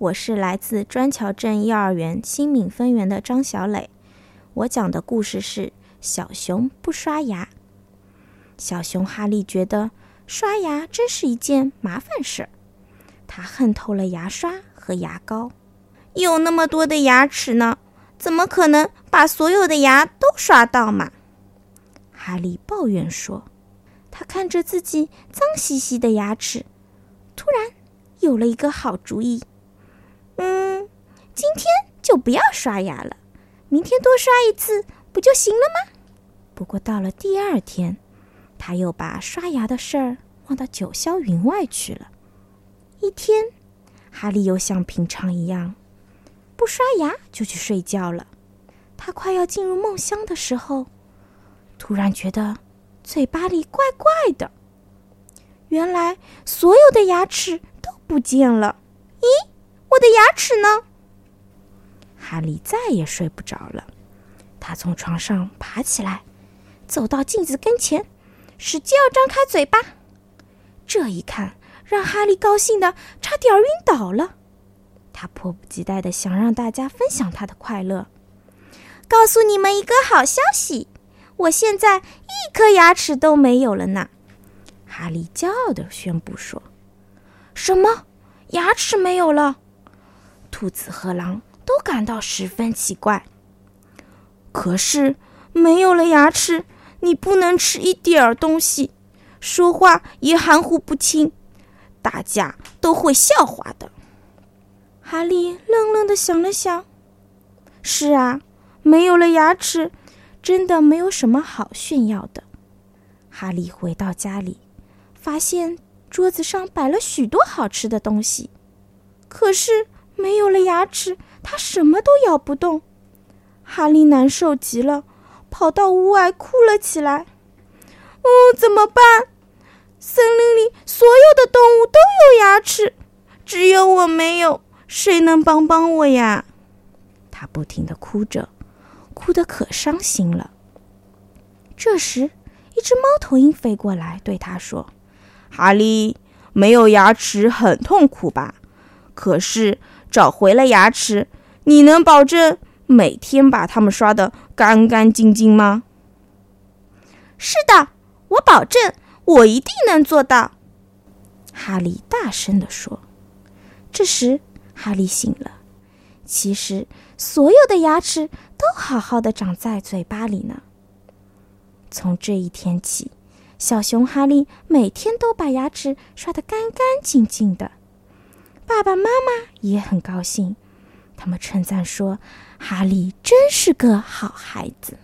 我是来自砖桥镇幼儿园新敏分园的张小磊。我讲的故事是《小熊不刷牙》。小熊哈利觉得刷牙真是一件麻烦事儿，他恨透了牙刷和牙膏。有那么多的牙齿呢，怎么可能把所有的牙都刷到嘛？哈利抱怨说。他看着自己脏兮兮的牙齿，突然有了一个好主意。不要刷牙了，明天多刷一次不就行了吗？不过到了第二天，他又把刷牙的事儿忘到九霄云外去了。一天，哈利又像平常一样不刷牙就去睡觉了。他快要进入梦乡的时候，突然觉得嘴巴里怪怪的。原来所有的牙齿都不见了。咦？我的牙齿呢？哈利再也睡不着了。他从床上爬起来，走到镜子跟前，使劲要张开嘴巴。这一看，让哈利高兴的差点晕倒了。他迫不及待的想让大家分享他的快乐。告诉你们一个好消息，我现在一颗牙齿都没有了呢！哈利骄傲的宣布说：“什么？牙齿没有了？”兔子和狼都感到十分奇怪。可是没有了牙齿，你不能吃一点儿东西，说话也含糊不清，大家都会笑话的。哈利愣愣的想了想，是啊，没有了牙齿，真的没有什么好炫耀的。哈利回到家里，发现桌子上摆了许多好吃的东西，可是。没有了牙齿，他什么都咬不动。哈利难受极了，跑到屋外哭了起来。哦，怎么办？森林里所有的动物都有牙齿，只有我没有，谁能帮帮我呀？他不停的哭着，哭得可伤心了。这时，一只猫头鹰飞过来，对他说：“哈利，没有牙齿很痛苦吧？可是……”找回了牙齿，你能保证每天把它们刷得干干净净吗？是的，我保证，我一定能做到。哈利大声地说。这时，哈利醒了。其实，所有的牙齿都好好的长在嘴巴里呢。从这一天起，小熊哈利每天都把牙齿刷得干干净净的。爸爸妈妈也很高兴，他们称赞说：“哈利真是个好孩子。”